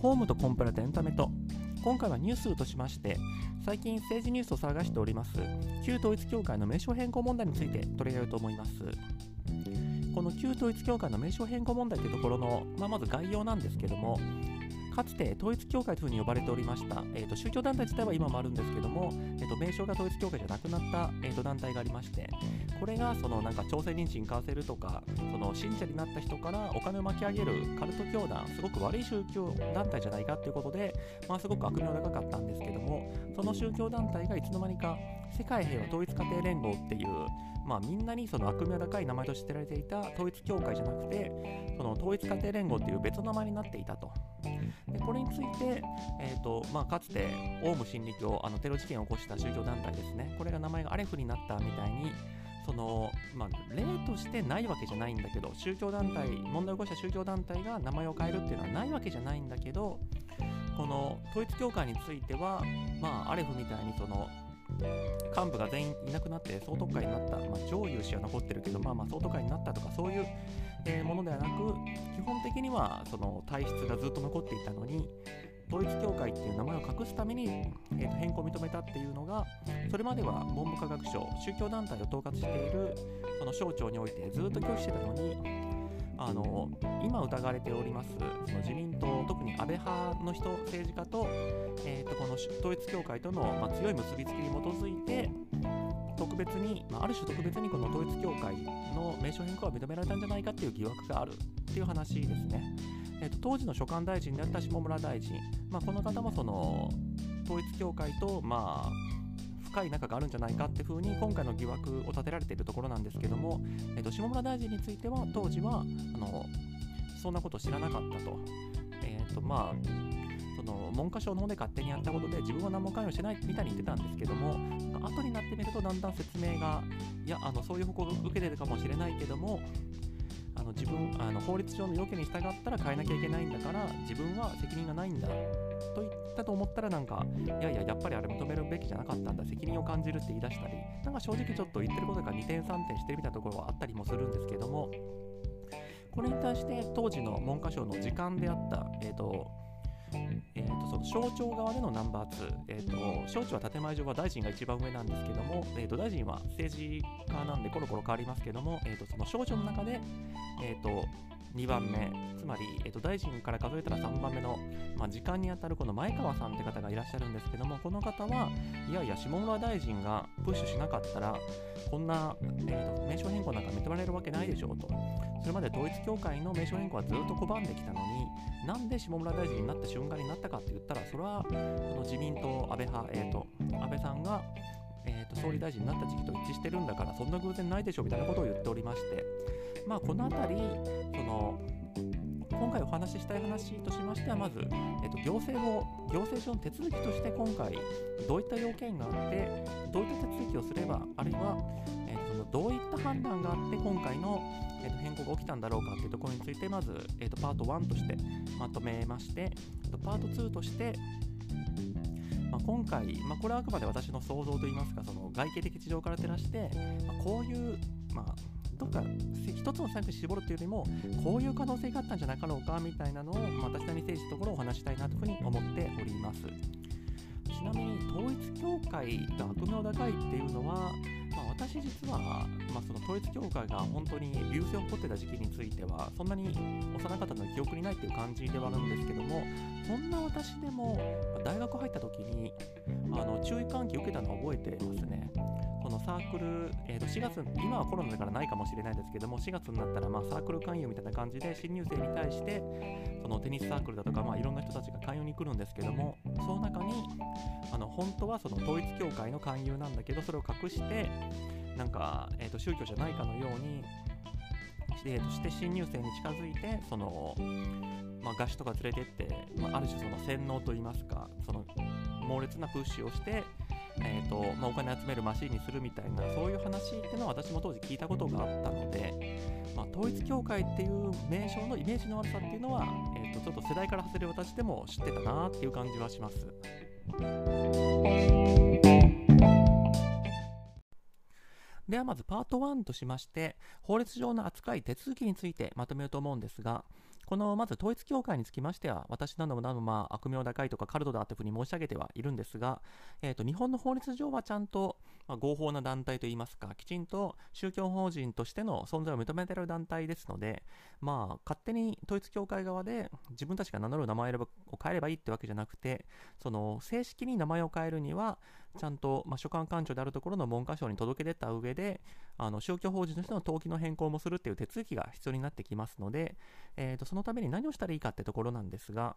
ホームとコンプラとエンタメと。今回はニュースとしまして最近政治ニュースを探しております旧統一教会の名称変更問題について取り上げようと思います。この旧統一教会の名称変更問題というところの、まあ、まず概要なんですけどもかつて統一教会というふうに呼ばれておりました、えーと、宗教団体自体は今もあるんですけども、えーと、名称が統一教会じゃなくなった、えーと、団体がありまして、これがそのなんか朝鮮妊娠買わせるとか、その信者になった人からお金を巻き上げるカルト教団、すごく悪い宗教団体じゃないかということで、まあ、すごく悪名高かったんですけども、その宗教団体がいつの間にか世界平和統一家庭連合っていう、まあ、みんなにその悪名高い名前として知られていた統一教会じゃなくて、その統一家庭連合っていう別の名前になっていたと。でこれについて、えーとまあ、かつてオウム真理教あのテロ事件を起こした宗教団体ですね、これが名前がアレフになったみたいに、そのまあ、例としてないわけじゃないんだけど、宗教団体、問題を起こした宗教団体が名前を変えるっていうのはないわけじゃないんだけど、この統一教会については、まあ、アレフみたいにその幹部が全員いなくなって総督会になった、まあ、上優氏は残ってるけど、まあ、まあ総督会になったとかそういう、えー、ものではなく基本的にはその体質がずっと残っていたのに統一教会っていう名前を隠すために、えー、と変更を認めたっていうのがそれまでは文部科学省宗教団体を統括しているその省庁においてずっと拒否してたのにあの今疑われておりますその自民党特に安倍派の人政治家と,、えー、とこの統一教会との、まあ、強い結びつきに基づいて特別に、まあ、ある種特別にこの統一教会の名称変更は認められたんじゃないかっていう疑惑があるっていう話ですね。えーと、当時の所管大臣であった下村大臣、まあ、この方もその統一教会と、まあ、深い仲があるんじゃないかっていうふうに今回の疑惑を立てられているところなんですけども、えー、と下村大臣については当時はあのそんなこと知らなかったと。えーとまあその文科省の方で勝手にやったことで自分は何も関与してないみたいに言ってたんですけども後になってみるとだんだん説明がいやあのそういう報告を受けてるかもしれないけどもあの自分あの法律上の要件に従ったら変えなきゃいけないんだから自分は責任がないんだと言ったと思ったらなんかいやいややっぱりあれ認めるべきじゃなかったんだ責任を感じるって言い出したりなんか正直ちょっと言ってることが2点3点してるみたいなところはあったりもするんですけどもこれに対して当時の文科省の時間であった、えーとえーと、その省庁側でのナンバー2、えーと、省庁は建前上は大臣が一番上なんですけども、えーと、大臣は政治家なんでコロコロ変わりますけども、えー、とその省庁の中で、えー、と2番目、つまり、えー、と大臣から数えたら3番目の、まあ、時間にあたるこの前川さんって方がいらっしゃるんですけども、この方はいやいや、下村大臣がプッシュしなかったら、こんな、えー、と名称変更なんか認められるわけないでしょうと。それまで統一教会の名称変更はずっと拒んできたのに、なんで下村大臣になった瞬間になったかって言ったら、それはこの自民党、安倍派、えーと、安倍さんが、えーと、総理大臣になった時期と一致してるんだから、そんな偶然ないでしょみたいなことを言っておりまして、まあ、この辺り、その今回お話ししたい話としましては、まず、えーと、行政を行政上の手続きとして今回、どういった要件があって、どういった手続きをすれば、あるいは、えー、そのどういった判断があって、今回のえー、と変更が起きたんだろうかというところについてまず、えー、とパート1としてまとめましてパート2としてまあ、今回、まあ、これはあくまで私の想像といいますかその外形的事情から照らして、まあ、こういう、まあ、どっか一つの選択肢絞るというよりもこういう可能性があったんじゃなかろうかみたいなのを、まあ、私なりに政治のところをお話したいなというふうに思っております。ちなみに統一教会が悪名高いっていうのはまあ、私実は、まあ、その統一教会が本当に流星を起こってた時期についてはそんなに幼かったのは記憶にないっていう感じではあるんですけどもそんな私でも大学入った時にあの注意喚起を受けたのを覚えてますね。のサークル、えー、と4月、今はコロナだからないかもしれないですけども、4月になったらまあサークル勧誘みたいな感じで、新入生に対して、そのテニスサークルだとか、まあ、いろんな人たちが勧誘に来るんですけども、その中に、あの本当はその統一教会の勧誘なんだけど、それを隠して、なんか、えー、と宗教じゃないかのように、えー、として新入生に近づいて、その、まあ、合宿とか連れてって、まあ、ある種その洗脳といいますか、その猛烈なプッシュをして、えーとまあ、お金集めるマシンにするみたいなそういう話っていうのは私も当時聞いたことがあったので、まあ、統一教会っていう名称のイメージの悪さっていうのは、えーと、ちょっと世代から外れる私でも知ってたなっていう感じはします。ではまずパート1としまして法律上の扱い手続きについてまとめようと思うんですがこのまず統一教会につきましては、私などもなどまあ悪名高いとかカルトだというふうに申し上げてはいるんですが、えーと、日本の法律上はちゃんと、まあ、合法な団体といいますか、きちんと宗教法人としての存在を認めている団体ですので、まあ、勝手に統一教会側で自分たちが名乗る名前を変えればいいってわけじゃなくて、その正式に名前を変えるには、ちゃんと、まあ、所管官庁であるところの文科省に届け出た上で、あの宗教法人としての登記の変更もするっていう手続きが必要になってきますので、えーと、そのために何をしたらいいかってところなんですが、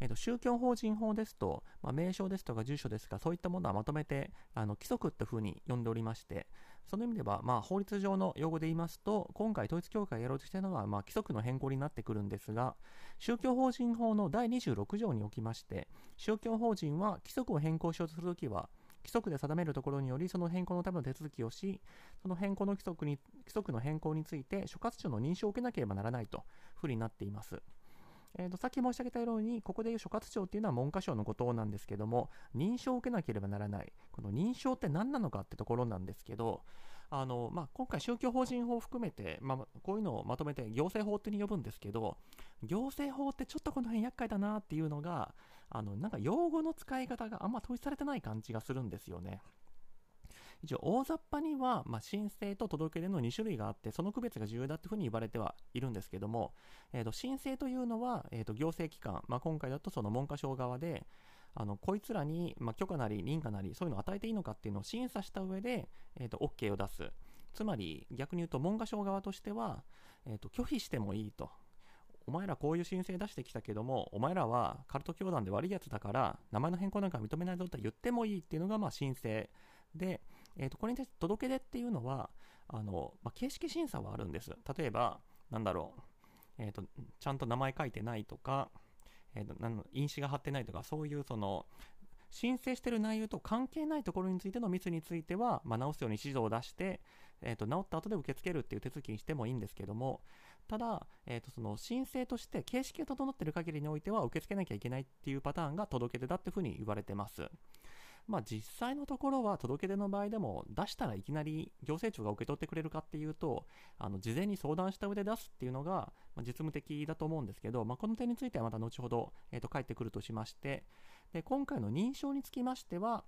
えーと、宗教法人法ですと、まあ、名称ですとか住所ですが、そういったものはまとめてあの規則っていうふうに呼んでおりまして、その意味では、まあ、法律上の用語で言いますと、今回統一教会がやろうとしているのは、まあ、規則の変更になってくるんですが、宗教法人法の第26条におきまして、宗教法人は規則を変更しようとするときは、規則で定めるところにより、その変更のための手続きをし、その変更の規則に規則の変更について、所轄庁の認証を受けなければならないとふうになっています。えーと、さっき申し上げたように、ここでいう所轄庁っていうのは文科省のことなんですけども、認証を受けなければならない。この認証って何なのかってところなんですけど、あのまあ、今回、宗教法人法を含めて、まあ、こういうのをまとめて行政法ってに呼ぶんですけど、行政法ってちょっとこの辺厄介だなっていうのが、あのなんか用語の使い方があんま統一されてない感じがするんですよね。一応大雑把には、まあ、申請と届け出の2種類があってその区別が重要だというふうに言われてはいるんですけども、えー、と申請というのは、えー、と行政機関、まあ、今回だとその文科省側であのこいつらに、まあ、許可なり認可なりそういうのを与えていいのかっていうのを審査した上で、えー、と OK を出すつまり逆に言うと文科省側としては、えー、と拒否してもいいとお前らこういう申請出してきたけども、お前らはカルト教団で悪いやつだから、名前の変更なんか認めないぞって言ってもいいっていうのがまあ申請で、えー、とこれに対して届け出っていうのは、あのまあ、形式審査はあるんです。例えば、なんだろう、えーと、ちゃんと名前書いてないとか、えーと、と印紙が貼ってないとか、そういうその申請してる内容と関係ないところについてのミスについては、まあ、直すように指導を出して、えーと、直った後で受け付けるっていう手続きにしてもいいんですけども、ただ、えーと、その申請として形式が整っている限りにおいては受け付けなきゃいけないっていうパターンが届け出だっていうふうに言われてます。まあ、実際のところは届け出の場合でも出したらいきなり行政庁が受け取ってくれるかっていうとあの事前に相談した上で出すっていうのが、実務的だと思うんですけど、まあ、この点についてはまた後ほど、えー、と帰ってくるとしましてで今回の認証につきましては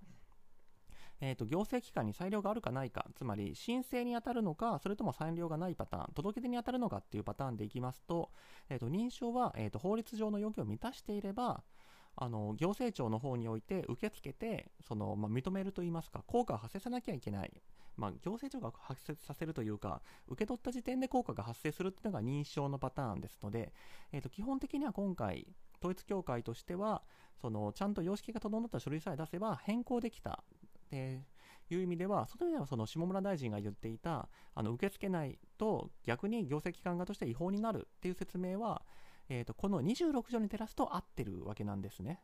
えーと、行政機関に裁量があるかないか、つまり申請に当たるのか、それとも裁量がないパターン、届け出に当たるのかっていうパターンでいきますと、えーと、認証は、えーと、法律上の要件を満たしていれば、あの行政庁の方において受け付けてその、まあ、認めるといいますか効果を発生さなきゃいけない、まあ、行政庁が発生させるというか受け取った時点で効果が発生するというのが認証のパターンですので、えー、と基本的には今回統一教会としてはそのちゃんと様式が整った書類さえ出せば変更できたでいう意味では、その意味ではその下村大臣が言っていた、あの受け付けないと逆に行政機関側として違法になるっていう説明は、えーと、この26条に照らすと合ってるわけなんですね。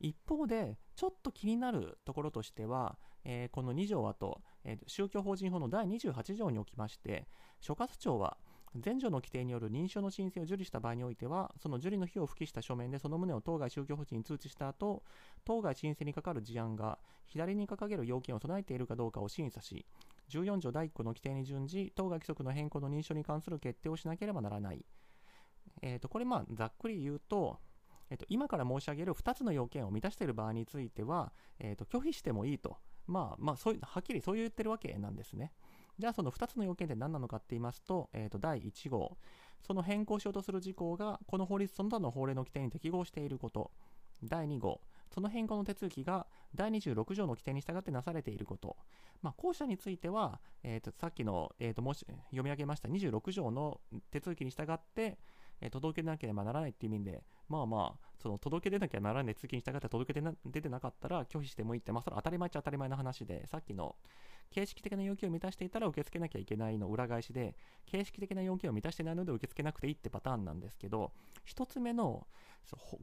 一方で、ちょっと気になるところとしては、えー、この2条はと、えー、宗教法人法の第28条におきまして、所轄庁は前条の規定による認証の申請を受理した場合においては、その受理の費用を付記した書面でその旨を当該宗教法人に通知した後、当該申請にかかる事案が左に掲げる要件を備えているかどうかを審査し、14条第1項の規定に準じ、当該規則の変更の認証に関する決定をしなければならない。えー、とこれ、まあ、ざっくり言うと、えー、と今から申し上げる2つの要件を満たしている場合については、えー、と拒否してもいいと、まあまあそういう、はっきりそう言ってるわけなんですね。じゃあその2つの要件って何なのかって言いますと、えー、と第1号、その変更しようとする事項がこの法律その他の法令の規定に適合していること。第2号、その変更の手続きが第26条の規定に従ってなされていること。まあ、後者については、えー、とさっきの、えー、ともし読み上げました26条の手続きに従って、え、届けなければならないっていう意味で、まあまあ、その届け出なきゃならない手続きに従って届け出出てなかったら拒否してもいいって、まあ、それ当たり前っちゃ当たり前の話で、さっきの形式的な要件を満たしていたら受け付けなきゃいけないの裏返しで、形式的な要件を満たしてないので受け付けなくていいってパターンなんですけど、1つ目の、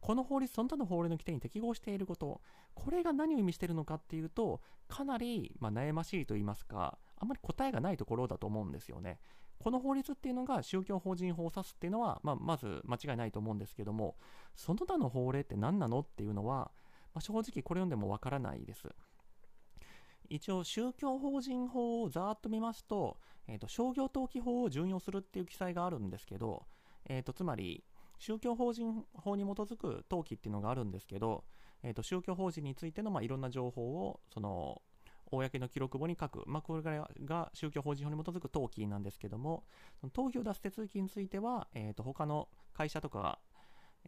この法律、その他の法令の規定に適合していること、これが何を意味しているのかっていうと、かなり、ま悩ましいと言いますか、あんまり答えがないところだと思うんですよね。この法律っていうのが宗教法人法を指すっていうのは、まあ、まず間違いないと思うんですけども、その他の法令って何なのっていうのは、まあ、正直これ読んでもわからないです。一応宗教法人法をざーっと見ますと,、えーと、商業登記法を準用するっていう記載があるんですけど、えーと、つまり、宗教法人法に基づく登記っていうのがあるんですけど、えー、と宗教法人についての、まあ、いろんな情報をその公の記録簿に書く、まあ、これが宗教法人法に基づく登記なんですけども、その登記を出す手続きについては、えー、と他の会社とかが、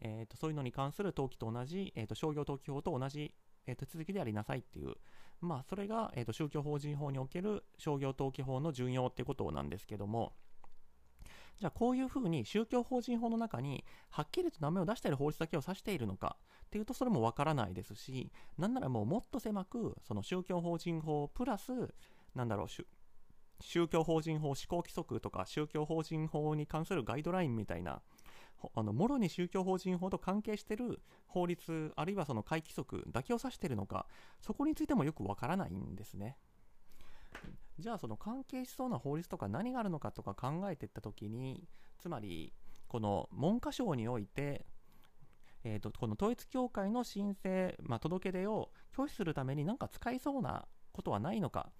えー、とそういうのに関する登記と同じ、えー、と商業登記法と同じ、えー、手続きでありなさいっていう、まあ、それが、えー、と宗教法人法における商業登記法の順用っていうことなんですけども、じゃあこういうふうに宗教法人法の中にはっきりと名前を出している法律だけを指しているのかっていうとそれもわからないですしなんならもうもっと狭くその宗教法人法プラスなんだろう宗教法人法施行規則とか宗教法人法に関するガイドラインみたいなあのもろに宗教法人法と関係している法律あるいはその会規則だけを指しているのかそこについてもよくわからないんですね。じゃあその関係しそうな法律とか何があるのかとか考えていった時につまりこの文科省において、えーと、この統一教会の申請、まあ、届け出を拒否するために何か使いそうなことはないのか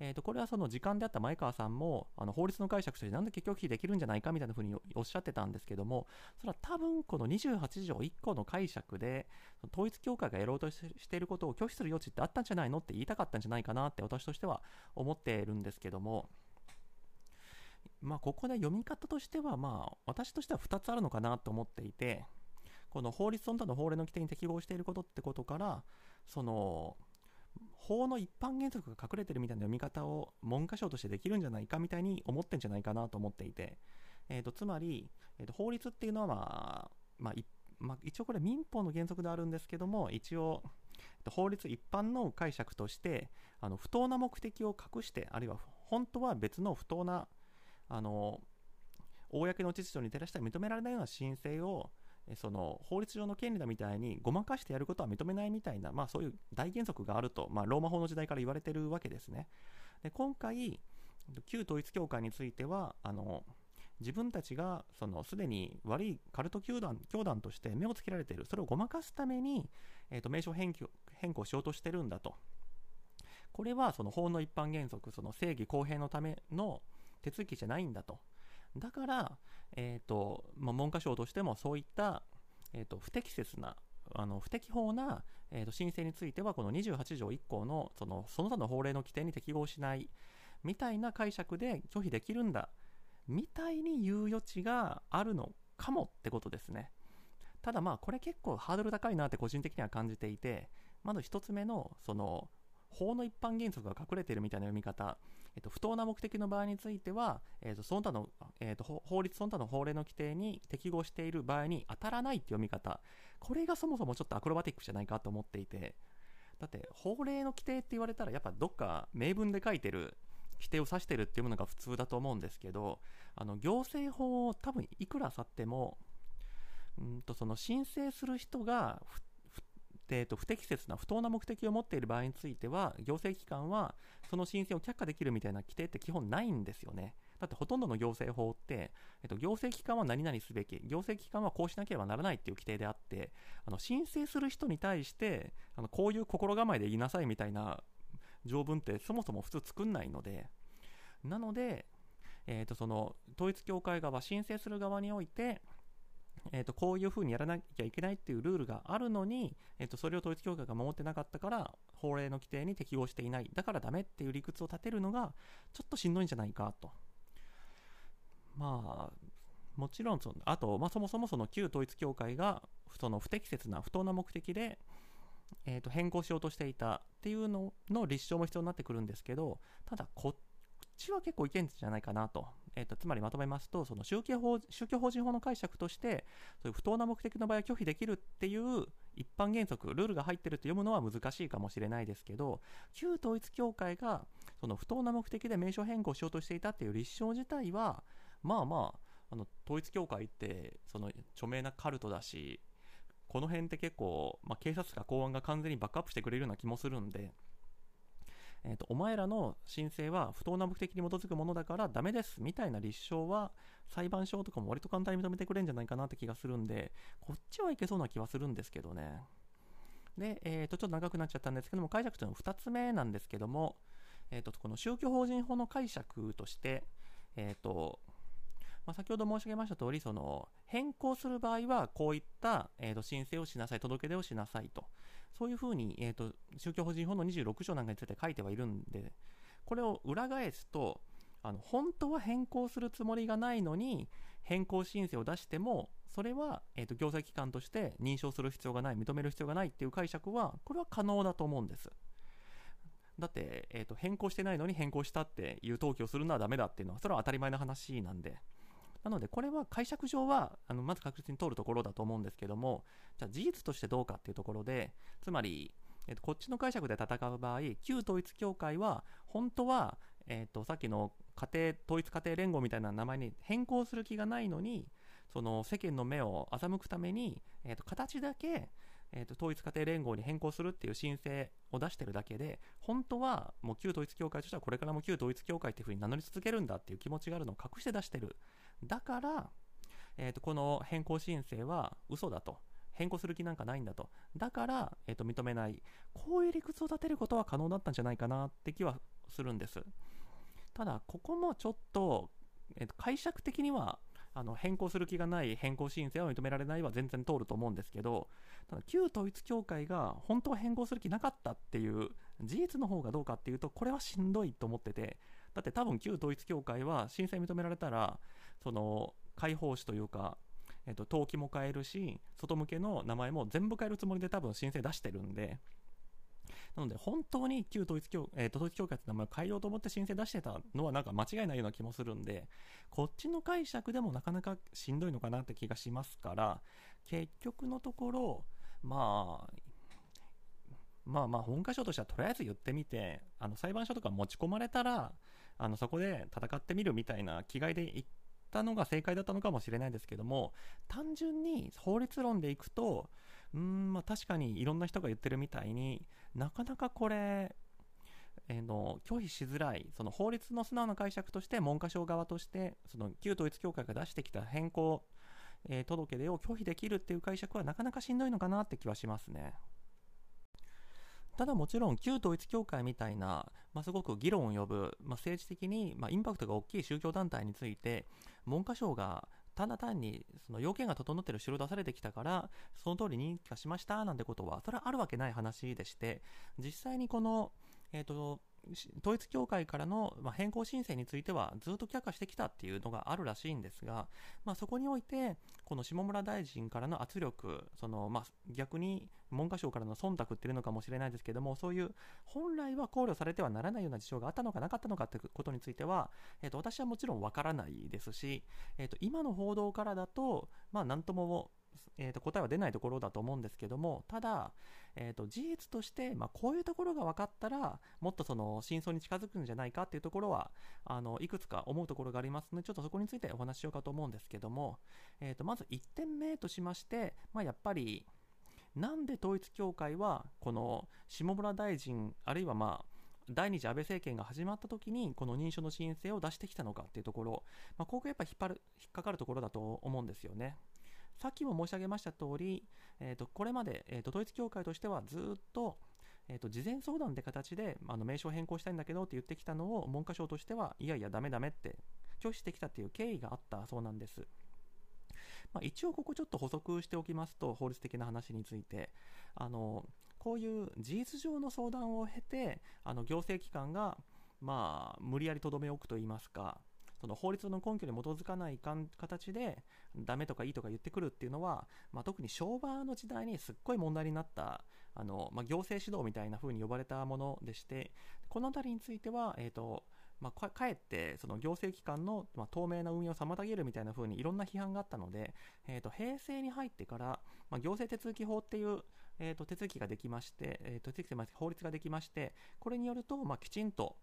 えー、とこれはその時間であった前川さんもあの法律の解釈としてなんで結局否できるんじゃないかみたいなふうにおっしゃってたんですけどもそれは多分この28条1個の解釈で統一教会がやろうとしていることを拒否する余地ってあったんじゃないのって言いたかったんじゃないかなって私としては思っているんですけどもまあここで読み方としてはまあ私としては2つあるのかなと思っていてこの法律その他の法令の規定に適合していることってことからその法の一般原則が隠れてるみたいな読み方を文科省としてできるんじゃないかみたいに思ってんじゃないかなと思っていて、えー、とつまり、えー、と法律っていうのは、まあまあまあ、一応これ民法の原則であるんですけども一応法律一般の解釈としてあの不当な目的を隠してあるいは本当は別の不当なあの公の秩序に照らして認められないような申請をその法律上の権利だみたいにごまかしてやることは認めないみたいな、まあ、そういう大原則があると、まあ、ローマ法の時代から言われてるわけですね。で今回旧統一教会についてはあの自分たちがそのすでに悪いカルト教団教団として目をつけられている。それをごまかすために、えー、と名称変更変更しようとしてるんだと。これはその法の一般原則その正義公平のための手続きじゃないんだと。だから、えーとまあ、文科省としてもそういった、えーと、不適切なあの不適法な、えーと、申請についてはこの28条1項のそのその他の法令の規定に適合しないみたいな解釈で拒否できるんだみたいに言う余地があるのかもってことですね。ただまあこれ結構ハードル高いなって個人的には感じていてまず1つ目のその法の一般原則が隠れているみたいな読み方。えっと、不当な目的の場合については、えっと、その他の、えっと、法律その他の法令の規定に適合している場合に当たらないって読み方、これがそもそもちょっとアクロバティックじゃないかと思っていて、だって法令の規定って言われたらやっぱどっか明文で書いてる規定を指してるっていうものが普通だと思うんですけど、あの行政法を多分いくら去っても、うんとその申請する人がえーと、不適切な不当な目的を持っている場合については行政機関はその申請を却下できるみたいな規定って基本ないんですよね。だってほとんどの行政法って、えっと、行政機関は何々すべき、行政機関はこうしなければならないっていう規定であって、あの申請する人に対してあのこういう心構えで言いなさいみたいな条文ってそもそも普通作んないので、なので、えーとその統一教会側、申請する側において、えーと、こういうふうにやらなきゃいけないっていうルールがあるのに、えーと、それを統一教会が守ってなかったから法令の規定に適合していない。だからダメっていう理屈を立てるのがちょっとしんどいんじゃないかと。まあもちろんそのあと、まあ、そもそもその旧統一教会がその不適切な不当な目的で、えー、と変更しようとしていたっていうのの立証も必要になってくるんですけどただこっちは結構いけんじゃないかなと。えーと、つまりまとめますとその宗教法宗教法人法の解釈としてそういう不当な目的の場合は拒否できるっていう一般原則ルールが入ってると読むのは難しいかもしれないですけど旧統一教会がその不当な目的で名称変更しようとしていたっていう立証自体はまあまああの統一教会ってその著名なカルトだしこの辺って結構、まあ、警察か公安が完全にバックアップしてくれるような気もするんでえーと、お前らの申請は不当な目的に基づくものだからダメです。みたいな立証は裁判所とかも割と簡単に認めてくれるんじゃないかなって気がするんでこっちはいけそうな気はするんですけどね。で、えーと、ちょっと長くなっちゃったんですけども解釈というのは2つ目なんですけども、えーと、この宗教法人法の解釈として、えーとまあ、先ほど申し上げました通り、その変更する場合は、こういった、えー、と申請をしなさい、届け出をしなさいと、そういうふうに、えー、と宗教法人法の26条なんかについて書いてはいるんで、これを裏返すと、あの本当は変更するつもりがないのに、変更申請を出しても、それは、えー、と行政機関として認証する必要がない、認める必要がないっていう解釈は、これは可能だと思うんです。だって、えー、と変更してないのに変更したっていう登記をするのはダメだっていうのは、それは当たり前の話なんで。なので、これは解釈上は、あのまず確実に通るところだと思うんですけども、じゃあ事実としてどうかっていうところで、つまり、えー、とこっちの解釈で戦う場合、旧統一教会は、本当は、えー、とさっきの家庭統一家庭連合みたいな名前に変更する気がないのに、その世間の目を欺くために、えー、と形だけ、えー、と統一家庭連合に変更するっていう申請を出してるだけで、本当はもう旧統一教会としてはこれからも旧統一教会っていうふうに名乗り続けるんだっていう気持ちがあるのを隠して出してる。だから、えー、とこの変更申請は嘘だと。変更する気なんかないんだと。だから、えー、と認めない。こういう理屈を立てることは可能だったんじゃないかなって気はするんです。ただ、ここもちょっと、えー、と解釈的にはあの変更する気がない変更申請は認められないは全然通ると思うんですけど、ただ旧統一教会が本当は変更する気なかったっていう事実の方がどうかっていうと、これはしんどいと思ってて、だって多分旧統一教会は申請認められたら、その解放誌というか、えっと、登記も変えるし、外向けの名前も全部変えるつもりで多分申請出してるんで、なので、本当に旧統一教、えー、統一教会って名前を変えようと思って申請出してたのはなんか間違いないような気もするんで、こっちの解釈でもなかなかしんどいのかなって気がしますから、結局のところ、まあ、まあまあ本箇所としてはとりあえず言ってみて、あの裁判所とか持ち込まれたら、あのそこで戦ってみるみたいな気概で言ったのが正解だったのかもしれないですけども、単純に法律論でいくと、うん、まあ確かにいろんな人が言ってるみたいになかなかこれ、えー、の拒否しづらいその法律の素直な解釈として文科省側としてその旧統一教会が出してきた変更、えー、届出を拒否できるっていう解釈はなかなかしんどいのかなって気はしますね。ただもちろん旧統一教会みたいな、まあ、すごく議論を呼ぶ、まあ、政治的に、まあ、インパクトが大きい宗教団体について文科省がただ単にその要件が整ってる城出されてきたからその通り認可しましたなんてことはそれはあるわけない話でして実際にこの、えーと、統一教会からの、ま変更申請についてはずっと却下してきたっていうのがあるらしいんですが、まあ、そこにおいてこの下村大臣からの圧力その、まあ、逆に文科省からの忖度っていうのかもしれないですけどもそういう本来は考慮されてはならないような事象があったのかなかったのかということについては、えー、と私はもちろんわからないですし、えー、と今の報道からだと、まあ、なんともえー、と答えは出ないところだと思うんですけどもただ、えー、と事実として、まあ、こういうところが分かったらもっとその真相に近づくんじゃないかっていうところはあのいくつか思うところがありますのでちょっとそこについてお話ししようかと思うんですけども、えー、とまず1点目としまして、まあ、やっぱりなんで統一教会はこの下村大臣あるいはまあ第二次安倍政権が始まった時にこの認証の申請を出してきたのかっていうところ、まあ、ここがやっぱ引っ張る引っかかるところだと思うんですよね。さっきも申し上げました通り、えー、とこれまで、えー、と統一教会としてはずっと,、えー、と事前相談って形であの名称変更したいんだけどって言ってきたのを文科省としてはいやいやダメダメって拒否してきたっていう経緯があったそうなんです。まあ、一応ここちょっと補足しておきますと法律的な話についてあのこういう事実上の相談を経てあの行政機関がまあ無理やりとどめ置くといいますかその法律の根拠に基づかないかん形でダメとかいいとか言ってくるっていうのは、まあ、特に昭和の時代にすっごい問題になったあの、まあ、行政指導みたいな風に呼ばれたものでしてこの辺りについては、えーとまあ、かえってその行政機関の、まあ、透明な運営を妨げるみたいな風にいろんな批判があったので、えー、と平成に入ってから、まあ、行政手続き法っていう、えー、と手続きができまして、えー、と手続き法律ができましてこれによると、まあ、きちんと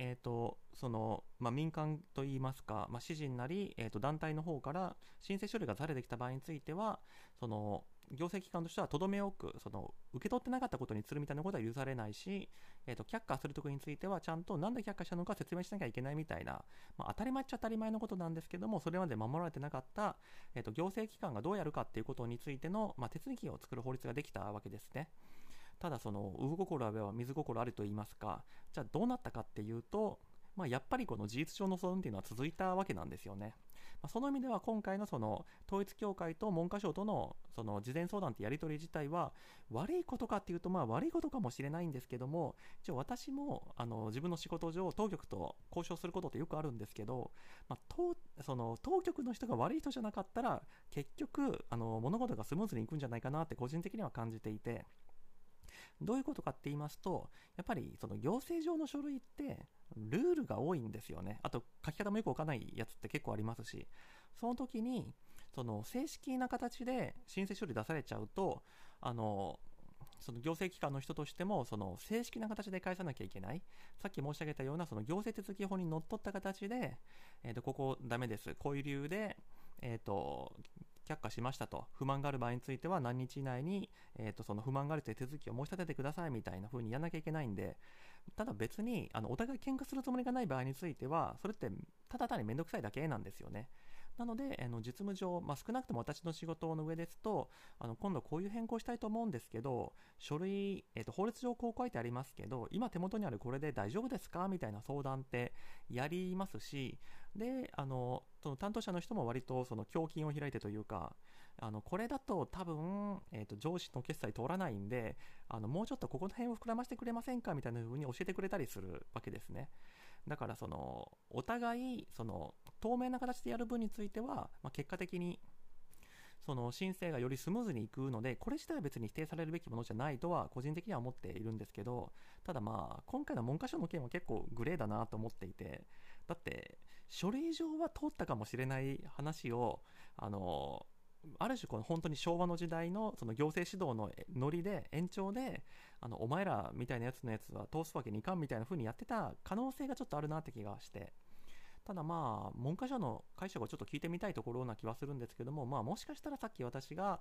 えーとそのまあ、民間といいますか、まあ、私人なり、えー、と団体の方から申請書類がされてきた場合についてはその行政機関としてはとどめ置くその受け取ってなかったことにするみたいなことは許されないし、えー、と却下するところについてはちゃんと何で却下したのか説明しなきゃいけないみたいな、まあ、当たり前っちゃ当たり前のことなんですけどもそれまで守られてなかった、えー、と行政機関がどうやるかっていうことについての、まあ、手続きを作る法律ができたわけですね。ただその、産心あれば水心あると言いますか、じゃあどうなったかっていうと、まあ、やっぱりこの事実上の相談っていうのは続いたわけなんですよね。あ、その意味では今回のその統一教会と文科省とのその事前相談ってやり取り自体は悪いことかっていうとまあ悪いことかもしれないんですけども一応私もあの自分の仕事上当局と交渉することってよくあるんですけど、まあ、当その当局の人が悪い人じゃなかったら結局あの物事がスムーズにいくんじゃないかなって個人的には感じていて。どういうことかって言いますと、やっぱりその行政上の書類ってルールが多いんですよね。あと書き方もよくわかんないやつって結構ありますし、その時にその正式な形で申請書類出されちゃうと、あの、その行政機関の人としてもその正式な形で返さなきゃいけない。さっき申し上げたようなその行政手続法にのっとった形で、えー、とここダメです。こういう理由で、えーと却下しましたと、不満がある場合については何日以内に、えー、とその不満があるという手続きを申し立ててくださいみたいな風にやらなきゃいけないんで、ただ別にあのお互い喧嘩するつもりがない場合については、それってただ単に面倒くさいだけなんですよね。なので、あの実務上、まあ、少なくとも私の仕事の上ですと、あの今度こういう変更したいと思うんですけど、書類、えー、と法律上こう書いてありますけど、今手元にあるこれで大丈夫ですかみたいな相談ってやりますし、で、あの、その担当者の人も割とその胸筋を開いてというか、あのこれだと多分、えー、と上司の決済通らないんであのもうちょっとここの辺を膨らませてくれませんかみたいな風に教えてくれたりするわけですねだからそのお互いその透明な形でやる分については、まあ、結果的にその申請がよりスムーズにいくので、これ自体は別に否定されるべきものじゃないとは個人的には思っているんですけど、ただまあ、今回の文科省の件は結構グレーだなと思っていて、だって、書類上は通ったかもしれない話を、あの、ある種この本当に昭和の時代のその行政指導のノリで延長であのお前らみたいなやつのやつは通すわけにいかんみたいな風にやってた可能性がちょっとあるなって気がして。ただまあ文科省の解釈をちょっと聞いてみたいところな気はするんですけどもまあもしかしたらさっき私が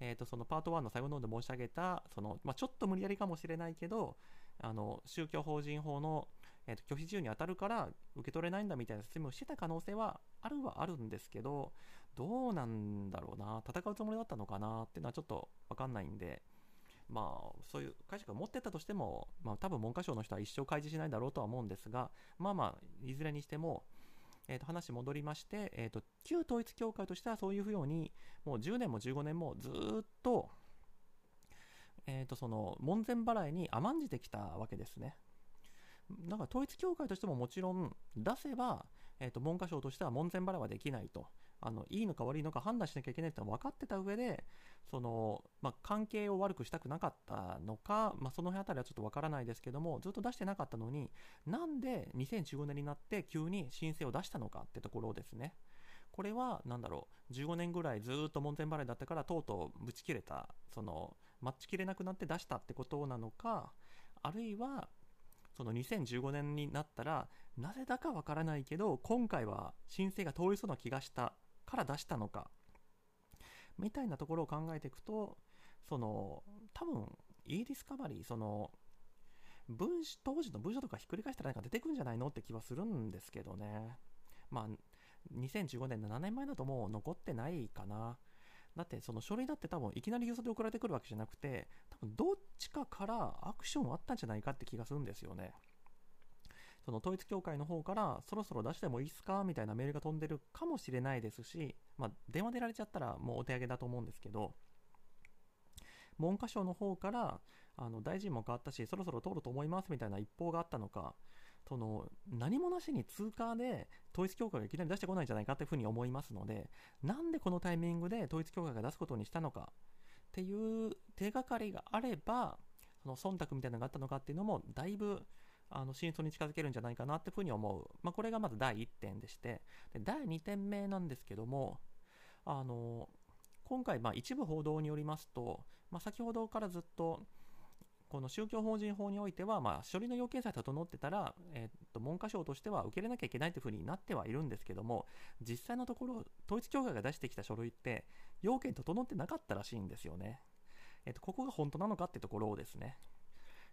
えー、とそのパート1の最後の方で申し上げたその、まあ、ちょっと無理やりかもしれないけどあの宗教法人法のえー、と拒否自由に当たるから受け取れないんだみたいな説明をしてた可能性はあるはあるんですけど、どうなんだろうな、戦うつもりだったのかなっていうのはちょっとわかんないんで、まあ、そういう解釈を持ってたとしても、まあ、多分文科省の人は一生開示しないだろうとは思うんですが、まあまあ、いずれにしても、えー、と話戻りまして、えー、と旧統一教会としてはそういうふうに、もう10年も15年もずっと、えー、とその門前払いに甘んじてきたわけですね。だから統一教会としてももちろん出せば、えー、と文科省としては門前払いはできないと。あのいいのか悪いのか判断しなきゃいけないって分かってた上でその、まあ、関係を悪くしたくなかったのか、まあ、その辺あたりはちょっと分からないですけどもずっと出してなかったのになんで2015年になって急に申請を出したのかってところですね。これは何だろう15年ぐらいずっと門前払いだったからとうとうぶち切れたその待ちきれなくなって出したってことなのかあるいはその2015年になったらなぜだかわからないけど今回は申請が通りそうな気がしたから出したのか。みたいなところを考えていくとその多分 e ディスカバリーその文当時の文書とかひっくり返したら何か出てくんじゃないのって気はするんですけどね。まあ2015年7年前だともう残ってないかな。だってその書類だって多分いきなり郵送で送られてくるわけじゃなくて多分どっちかからアクションあったんじゃないかって気がするんですよね。その統一教会の方からそろそろ出してもいいですか？みたいなメールが飛んでるかもしれないですし、まあ、電話出られちゃったらもうお手上げだと思うんですけど文科省の方からあの大臣も変わったしそろそろ通ると思いますみたいな一報があったのかその何もなしに通過で統一教会がいきなり出してこないんじゃないか？というふうに思いますのでなんでこのタイミングで統一教会が出すことにしたのか？っていう手がかりがあればその忖度みたいなのがあったのかっていうのもだいぶあの真相に近づけるんじゃないかなっていうふうに思う、まあ、これがまず第1点でしてで第2点目なんですけどもあの今回まあ一部報道によりますと、まあ、先ほどからずっとこの宗教法人法においては、まあ、書類の要件さえ整ってたら、えー、と文科省としては受け入れなきゃいけないというふうになってはいるんですけども、実際のところ、統一教会が出してきた書類って、要件整ってなかったらしいんですよね。えー、とここが本当なのかってところをですね、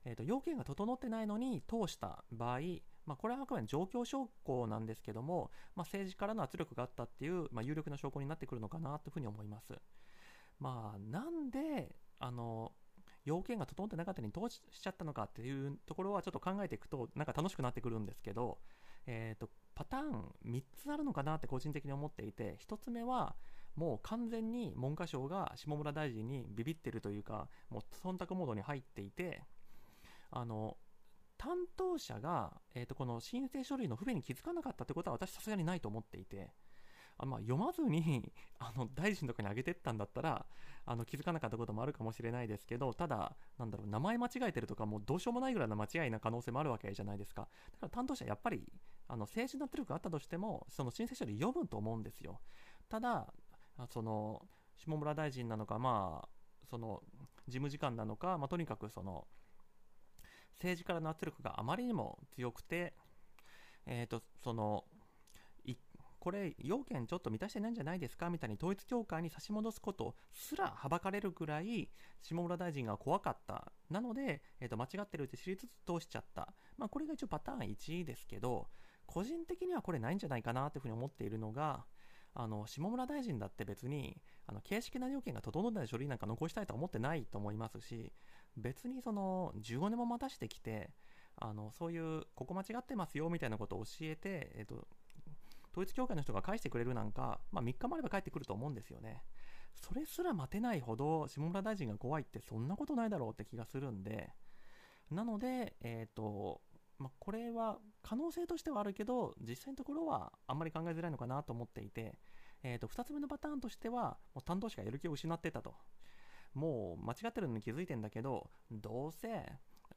えー、と要件が整ってないのに通した場合、まあ、これはあくまで状況証拠なんですけども、まあ、政治からの圧力があったっていう、まあ、有力な証拠になってくるのかなというふうに思います。まあ、なんで、あの、要件が整ってなかったのに通しちゃったのかっていうところはちょっと考えていくとなんか楽しくなってくるんですけどえーと、パターン3つあるのかなって個人的に思っていて1つ目はもう完全に文科省が下村大臣にビビってるというかもう忖度モードに入っていてあの担当者が、えーと、この申請書類の不便に気づかなかったってことは私さすがにないと思っていてあまあ、読まずに あの大臣とかにあげてったんだったらあの気づかなかったこともあるかもしれないですけどただなんだろう名前間違えてるとかもうどうしようもないぐらいの間違いな可能性もあるわけじゃないですか。だから担当者やっぱりあの政治の圧力があったとしてもその申請書類読むと思うんですよ。ただその下村大臣なのかまあその事務次官なのか、まあ、とにかくその政治からの圧力があまりにも強くて、えーと、そのこれ要件ちょっと満たしてないんじゃないですかみたいに統一教会に差し戻すことすらはばかれるぐらい下村大臣が怖かった。なので、えー、と間違ってるって知りつつ通しちゃった、まあ、これが一応パターン1ですけど個人的にはこれないんじゃないかなというふうに思っているのがあの下村大臣だって別にあの形式な要件が整った書類なんか残したいとは思ってないと思いますし別にその15年も待たしてきてあのそういうここ間違ってますよみたいなことを教えて、えっと、統一教会の人が返してくれるなんか、まあ、3日もあれば帰ってくると思うんですよね。それすら待てないほど下村大臣が怖いってそんなことないだろうって気がするんで、なので、えっ、と、まあ、これは可能性としてはあるけど、実際のところはあんまり考えづらいのかなと思っていて、えー、と2つ目のパターンとしては、もう担当者がやる気を失ってたと。もう間違ってるのに気づいてんだけど、どうせ、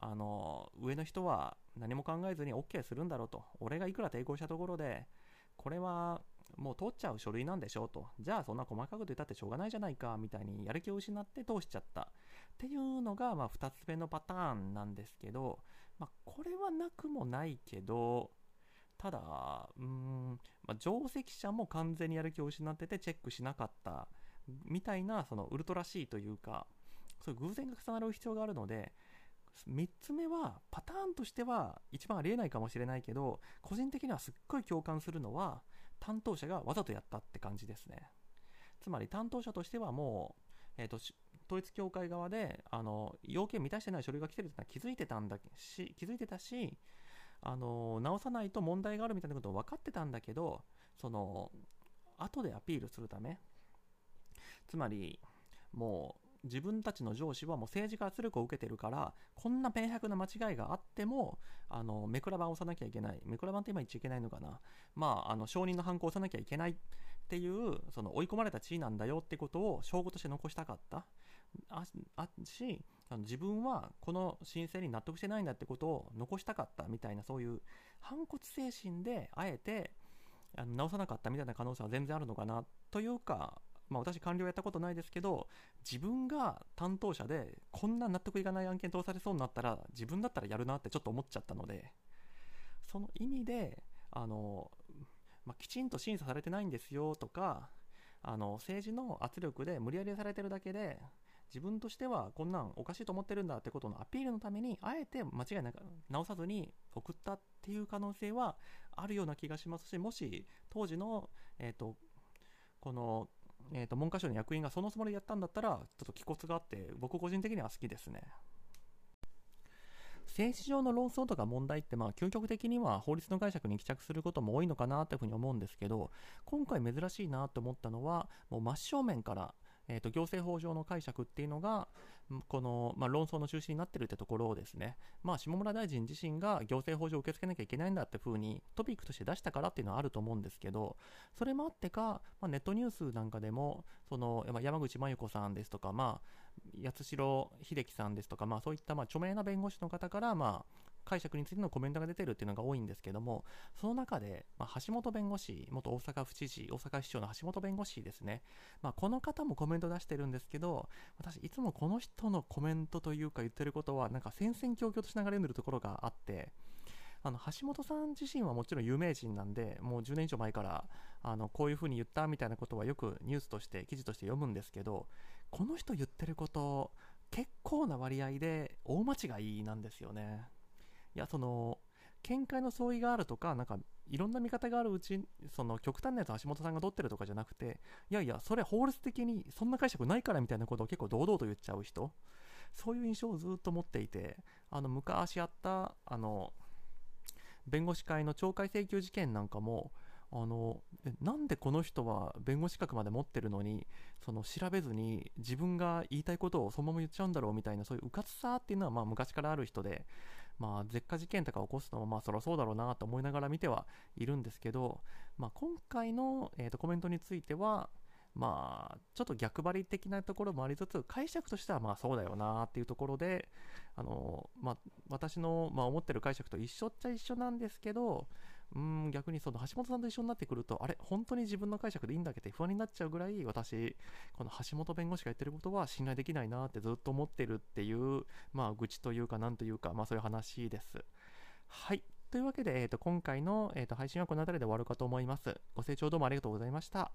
あの、上の人は何も考えずに OK するんだろうと。俺がいくら抵抗したところで、これはもう通っちゃう書類なんでしょうと。じゃあそんな細かく言ったってしょうがないじゃないか、みたいにやる気を失って通しちゃった。っていうのが、まあ、2つ目のパターンなんですけど、まあ、これはなくもないけど、ただ、うん、まあ、定石者も完全にやる気を失っててチェックしなかったみたいな、そのウルトラ C というか、そういう偶然が重なる必要があるので、3つ目はパターンとしては一番ありえないかもしれないけど個人的にはすっごい共感するのは担当者がわざとやったって感じですね。つまり担当者としてはもう、えーと、統一教会側であの要件満たしてない書類が来てるってのは気づいてたんだし気づいてたしあの直さないと問題があるみたいなことを分かってたんだけどその後でアピールするためつまりもう自分たちの上司はもう政治家圧力を受けてるからこんな明白な間違いがあってもあの目くら番を押さなきゃいけない。目くら番って今言っちゃいけないのかな。まああの証人の犯行を押さなきゃいけない。っていうその追い込まれた地位なんだよってことを証拠として残したかった。ああしあの自分はこの申請に納得してないんだってことを残したかった。みたいなそういう反骨精神であえてあの直さなかったみたいな可能性は全然あるのかな。というかまあ、私官僚やったことないですけど自分が担当者でこんな納得いかない案件通されそうになったら自分だったらやるなってちょっと思っちゃったのでその意味であの、まあ、きちんと審査されてないんですよとかあの政治の圧力で無理やりされてるだけで自分としてはこんなんおかしいと思ってるんだってことのアピールのためにあえて間違いなく直さずに送ったっていう可能性はあるような気がしますしもし当時の、えーとこのえーと、文科省の役員がそのつもりでやったんだったら、ちょっと気骨があって、僕個人的には好きですね。政治上の論争とか問題って、まあ、究極的には法律の解釈に帰着することも多いのかなというふうに思うんですけど、今回珍しいなと思ったのは、もう真正面から、えーと、行政法上の解釈っていうのが、この、まあ、論争の中心になってるってところをですね、まあ、下村大臣自身が行政法上受け付けなきゃいけないんだって風にトピックとして出したからっていうのはあると思うんですけど、それもあってか、まあ、ネットニュースなんかでも、その山口真由子さんですとか、まあ、八代秀樹さんですとか、まあ、そういったまあ著名な弁護士の方から、まあ、解釈についてのコメントが出てるっていうのが多いんですけども、その中で、まあ、橋本弁護士、元大阪府知事、大阪市長の橋本弁護士ですね、まあ、この方もコメント出してるんですけど、私、いつもこの人のコメントというか言ってることは、なんか戦々恐々としながら読んでるところがあって、あの橋本さん自身はもちろん有名人なんで、もう10年以上前からあのこういうふうに言ったみたいなことはよくニュースとして、記事として読むんですけど、この人言ってること、結構な割合で大間違いなんですよね。いや、その、見解の相違があるとか、なんか、いろんな見方があるうち、その極端なやつ橋本さんが取ってるとかじゃなくて、いやいや、それ法律的にそんな解釈ないからみたいなことを結構堂々と言っちゃう人、そういう印象をずっと持っていて、あの、昔あった、あの、弁護士会の懲戒請求事件なんかもあのなんでこの人は弁護士資格まで持ってるのにその調べずに自分が言いたいことをそのまま言っちゃうんだろうみたいなそういううかつさっていうのはまあ昔からある人で、まあ、絶火事件とか起こすのもまあそりゃそうだろうなと思いながら見てはいるんですけど、まあ、今回の、えー、とコメントについてはまあ、ちょっと逆張り的なところもありつつ、解釈としてはまあそうだよなっていうところで、あのまあ、私の、まあ、思ってる解釈と一緒っちゃ一緒なんですけど、うん逆にその橋本さんと一緒になってくると、あれ、本当に自分の解釈でいいんだっけって不安になっちゃうぐらい、私、この橋本弁護士が言ってることは信頼できないなってずっと思ってるっていう、まあ、愚痴というか、なんというか、まあ、そういう話です。はい。というわけで、えー、と今回の、えー、と配信はこの辺りで終わるかと思います。ご清聴どうもありがとうございました。